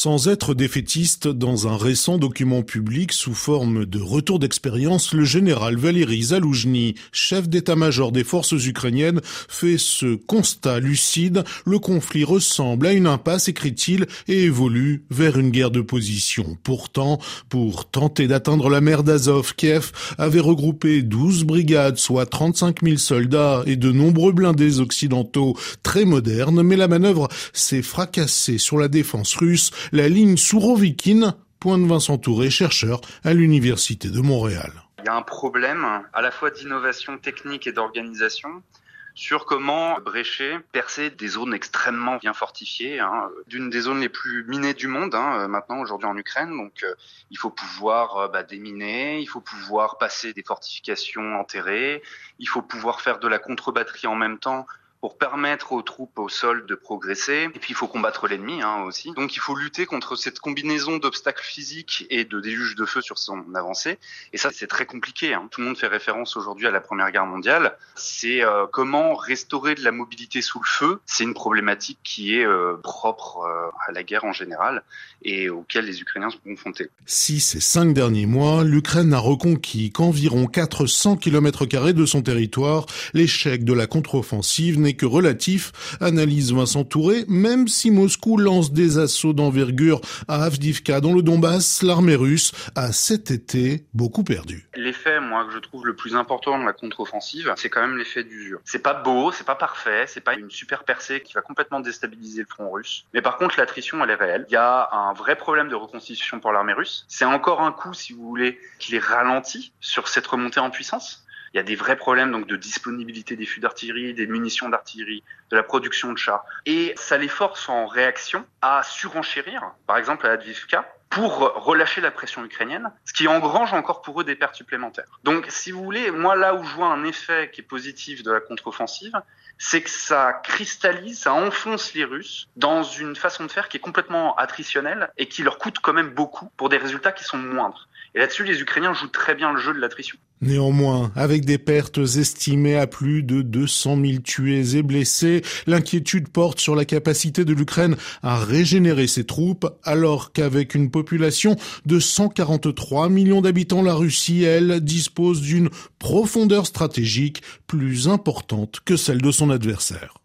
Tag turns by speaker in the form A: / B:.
A: Sans être défaitiste, dans un récent document public sous forme de retour d'expérience, le général Valéry Zaloujny, chef d'état-major des forces ukrainiennes, fait ce constat lucide. Le conflit ressemble à une impasse, écrit-il, et évolue vers une guerre de position. Pourtant, pour tenter d'atteindre la mer d'Azov, Kiev avait regroupé 12 brigades, soit 35 000 soldats et de nombreux blindés occidentaux très modernes, mais la manœuvre s'est fracassée sur la défense russe, la ligne Sourovikine, point de Vincent Touré, chercheur à l'Université de Montréal.
B: Il y a un problème à la fois d'innovation technique et d'organisation sur comment brécher, percer des zones extrêmement bien fortifiées, hein, d'une des zones les plus minées du monde hein, maintenant aujourd'hui en Ukraine. Donc euh, il faut pouvoir euh, bah, déminer, il faut pouvoir passer des fortifications enterrées, il faut pouvoir faire de la contre-batterie en même temps pour permettre aux troupes au sol de progresser. Et puis il faut combattre l'ennemi hein, aussi. Donc il faut lutter contre cette combinaison d'obstacles physiques et de déluge de feu sur son avancée. Et ça c'est très compliqué. Hein. Tout le monde fait référence aujourd'hui à la Première Guerre mondiale. C'est euh, comment restaurer de la mobilité sous le feu. C'est une problématique qui est euh, propre euh, à la guerre en général et auquel les Ukrainiens sont confrontés.
A: Si ces cinq derniers mois, l'Ukraine n'a reconquis qu'environ 400 km de son territoire, l'échec de la contre-offensive que relatif, analyse Vincent Touré, même si Moscou lance des assauts d'envergure à Avdivka dans le Donbass, l'armée russe a cet été beaucoup perdu.
B: L'effet, moi, que je trouve le plus important de la contre-offensive, c'est quand même l'effet d'usure. C'est pas beau, c'est pas parfait, c'est pas une super percée qui va complètement déstabiliser le front russe. Mais par contre, l'attrition, elle est réelle. Il y a un vrai problème de reconstitution pour l'armée russe. C'est encore un coup, si vous voulez, qui les ralentit sur cette remontée en puissance. Il y a des vrais problèmes donc de disponibilité des fûts d'artillerie, des munitions d'artillerie, de la production de chars. Et ça les force en réaction à surenchérir, par exemple à Advivka, pour relâcher la pression ukrainienne, ce qui engrange encore pour eux des pertes supplémentaires. Donc, si vous voulez, moi là où je vois un effet qui est positif de la contre-offensive, c'est que ça cristallise, ça enfonce les Russes dans une façon de faire qui est complètement attritionnelle et qui leur coûte quand même beaucoup pour des résultats qui sont moindres. Et là-dessus, les Ukrainiens jouent très bien le jeu de l'attrition.
A: Néanmoins, avec des pertes estimées à plus de 200 000 tués et blessés, l'inquiétude porte sur la capacité de l'Ukraine à régénérer ses troupes, alors qu'avec une population de 143 millions d'habitants, la Russie, elle, dispose d'une profondeur stratégique plus importante que celle de son adversaire.